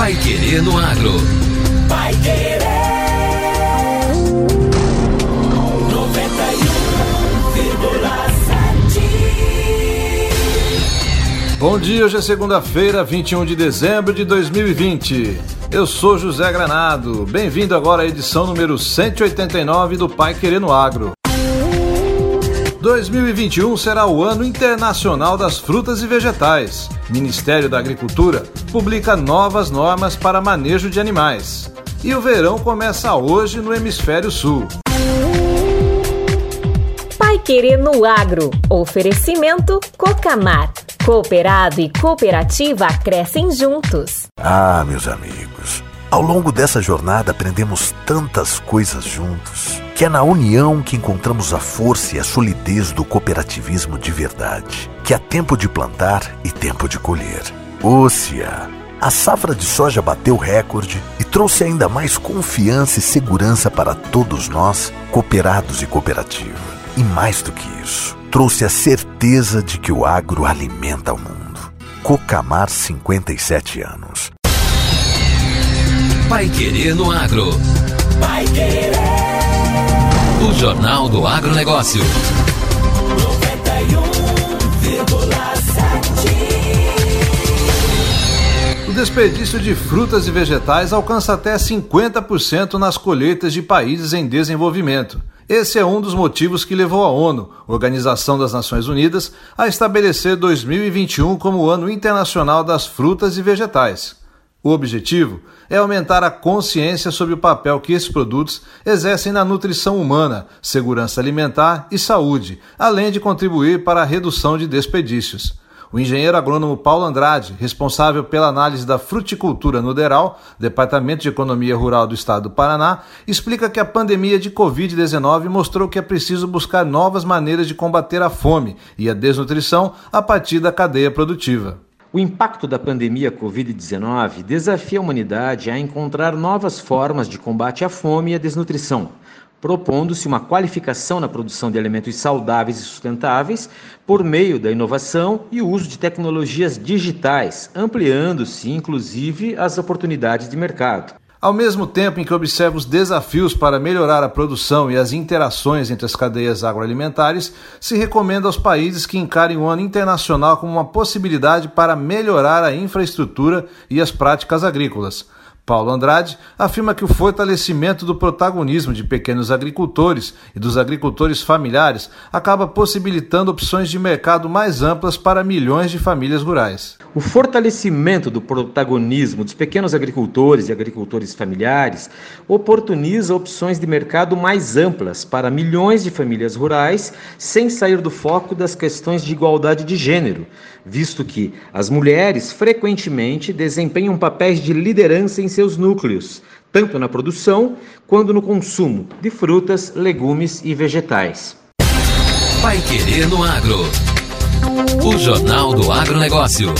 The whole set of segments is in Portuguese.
Pai Querer no Agro. Pai Querer. 91,7. Bom dia, hoje é segunda-feira, 21 de dezembro de 2020. Eu sou José Granado. Bem-vindo agora à edição número 189 do Pai Querer no Agro. 2021 será o Ano Internacional das Frutas e Vegetais. Ministério da Agricultura publica novas normas para manejo de animais. E o verão começa hoje no Hemisfério Sul. Pai Querer no Agro. Oferecimento Cocamar. Cooperado e cooperativa crescem juntos. Ah, meus amigos. Ao longo dessa jornada aprendemos tantas coisas juntos, que é na união que encontramos a força e a solidez do cooperativismo de verdade, que há tempo de plantar e tempo de colher. Ócia! A safra de soja bateu recorde e trouxe ainda mais confiança e segurança para todos nós, cooperados e cooperativa. E mais do que isso, trouxe a certeza de que o agro alimenta o mundo. Cocamar 57 anos. Pai Querer no Agro. Pai Querer. O Jornal do Agronegócio. 91,7. O desperdício de frutas e vegetais alcança até 50% nas colheitas de países em desenvolvimento. Esse é um dos motivos que levou a ONU, Organização das Nações Unidas, a estabelecer 2021 como o Ano Internacional das Frutas e Vegetais. O objetivo é aumentar a consciência sobre o papel que esses produtos exercem na nutrição humana, segurança alimentar e saúde, além de contribuir para a redução de desperdícios. O engenheiro agrônomo Paulo Andrade, responsável pela análise da fruticultura no DERAL, Departamento de Economia Rural do Estado do Paraná, explica que a pandemia de Covid-19 mostrou que é preciso buscar novas maneiras de combater a fome e a desnutrição a partir da cadeia produtiva. O impacto da pandemia Covid-19 desafia a humanidade a encontrar novas formas de combate à fome e à desnutrição, propondo-se uma qualificação na produção de alimentos saudáveis e sustentáveis por meio da inovação e o uso de tecnologias digitais, ampliando-se inclusive as oportunidades de mercado. Ao mesmo tempo em que observa os desafios para melhorar a produção e as interações entre as cadeias agroalimentares, se recomenda aos países que encarem o ano internacional como uma possibilidade para melhorar a infraestrutura e as práticas agrícolas. Paulo Andrade afirma que o fortalecimento do protagonismo de pequenos agricultores e dos agricultores familiares acaba possibilitando opções de mercado mais amplas para milhões de famílias rurais. O fortalecimento do protagonismo dos pequenos agricultores e agricultores familiares oportuniza opções de mercado mais amplas para milhões de famílias rurais, sem sair do foco das questões de igualdade de gênero, visto que as mulheres frequentemente desempenham papéis de liderança em seus núcleos, tanto na produção quanto no consumo de frutas, legumes e vegetais. Pai Querer no Agro. O Jornal do Agronegócio.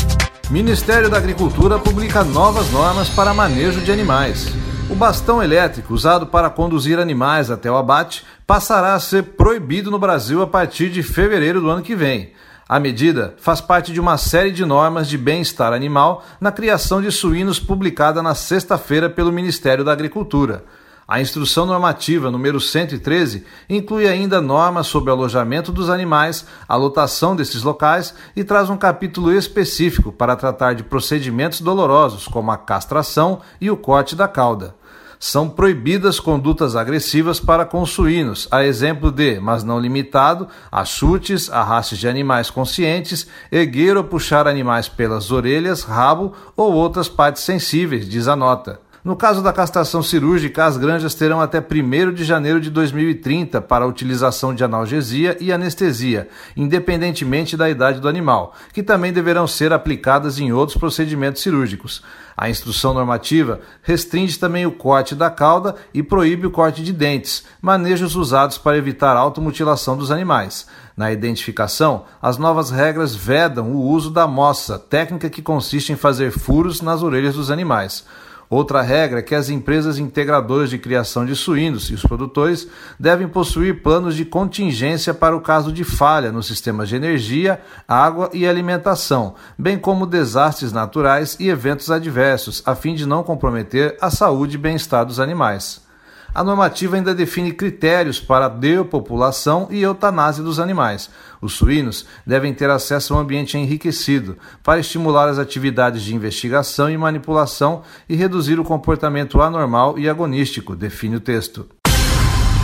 Ministério da Agricultura publica novas normas para manejo de animais. O bastão elétrico usado para conduzir animais até o abate passará a ser proibido no Brasil a partir de fevereiro do ano que vem. A medida faz parte de uma série de normas de bem-estar animal na criação de suínos publicada na sexta-feira pelo Ministério da Agricultura. A instrução normativa número 113 inclui ainda normas sobre alojamento dos animais, a lotação desses locais e traz um capítulo específico para tratar de procedimentos dolorosos como a castração e o corte da cauda. São proibidas condutas agressivas para com suínos, a exemplo de, mas não limitado, a chutes, arrastes de animais conscientes, erguer ou puxar animais pelas orelhas, rabo ou outras partes sensíveis, diz a nota. No caso da castração cirúrgica, as granjas terão até 1 de janeiro de 2030 para a utilização de analgesia e anestesia, independentemente da idade do animal, que também deverão ser aplicadas em outros procedimentos cirúrgicos. A instrução normativa restringe também o corte da cauda e proíbe o corte de dentes, manejos usados para evitar automutilação dos animais. Na identificação, as novas regras vedam o uso da moça, técnica que consiste em fazer furos nas orelhas dos animais. Outra regra é que as empresas integradoras de criação de suínos e os produtores devem possuir planos de contingência para o caso de falha nos sistemas de energia, água e alimentação, bem como desastres naturais e eventos adversos, a fim de não comprometer a saúde e bem-estar dos animais. A normativa ainda define critérios para a depopulação e eutanásia dos animais. Os suínos devem ter acesso a um ambiente enriquecido para estimular as atividades de investigação e manipulação e reduzir o comportamento anormal e agonístico, define o texto.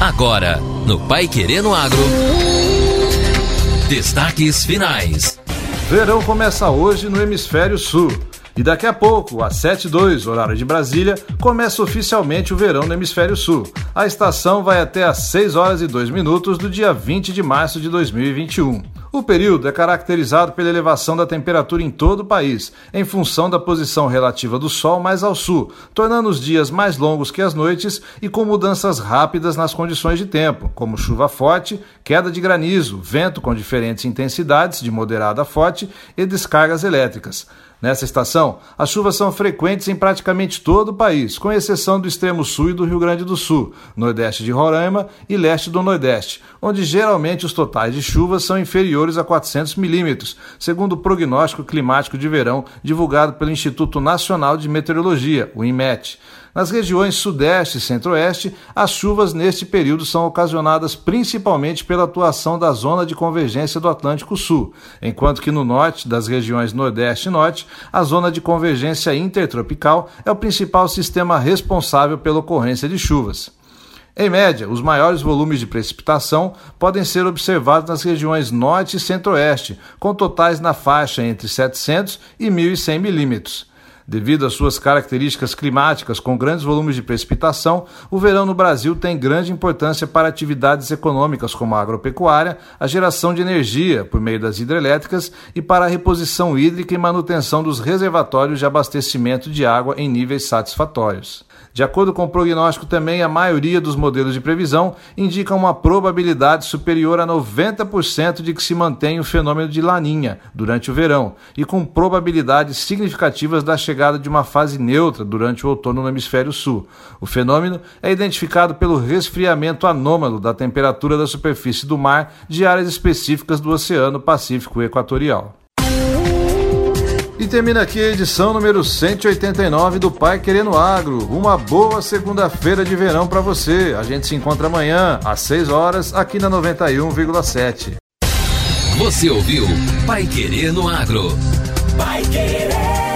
Agora, no Pai Querendo Agro. Destaques finais. Verão começa hoje no Hemisfério Sul. E daqui a pouco, às 7h02, horário de Brasília, começa oficialmente o verão no Hemisfério Sul. A estação vai até às 6 horas e 2 minutos do dia 20 de março de 2021. O período é caracterizado pela elevação da temperatura em todo o país, em função da posição relativa do Sol mais ao sul, tornando os dias mais longos que as noites e com mudanças rápidas nas condições de tempo, como chuva forte, queda de granizo, vento com diferentes intensidades, de moderada a forte, e descargas elétricas. Nessa estação, as chuvas são frequentes em praticamente todo o país, com exceção do extremo sul e do Rio Grande do Sul, nordeste de Roraima e leste do Nordeste, onde geralmente os totais de chuvas são inferiores a 400 milímetros, segundo o prognóstico climático de verão divulgado pelo Instituto Nacional de Meteorologia, o INMET. Nas regiões sudeste e centro-oeste, as chuvas neste período são ocasionadas principalmente pela atuação da zona de convergência do Atlântico Sul, enquanto que no norte, das regiões nordeste e norte, a zona de convergência intertropical é o principal sistema responsável pela ocorrência de chuvas. Em média, os maiores volumes de precipitação podem ser observados nas regiões norte e centro-oeste, com totais na faixa entre 700 e 1.100 milímetros. Devido às suas características climáticas com grandes volumes de precipitação, o verão no Brasil tem grande importância para atividades econômicas como a agropecuária, a geração de energia por meio das hidrelétricas e para a reposição hídrica e manutenção dos reservatórios de abastecimento de água em níveis satisfatórios. De acordo com o prognóstico, também a maioria dos modelos de previsão indica uma probabilidade superior a 90% de que se mantenha o fenômeno de laninha durante o verão e com probabilidades significativas da chegada de uma fase neutra durante o outono no hemisfério sul. O fenômeno é identificado pelo resfriamento anômalo da temperatura da superfície do mar de áreas específicas do Oceano Pacífico Equatorial. E termina aqui a edição número 189 do Pai Querendo Agro. Uma boa segunda-feira de verão para você. A gente se encontra amanhã, às 6 horas, aqui na 91,7. Você ouviu Pai Querendo Agro. Pai Querer.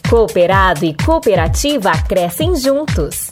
Cooperado e cooperativa crescem juntos.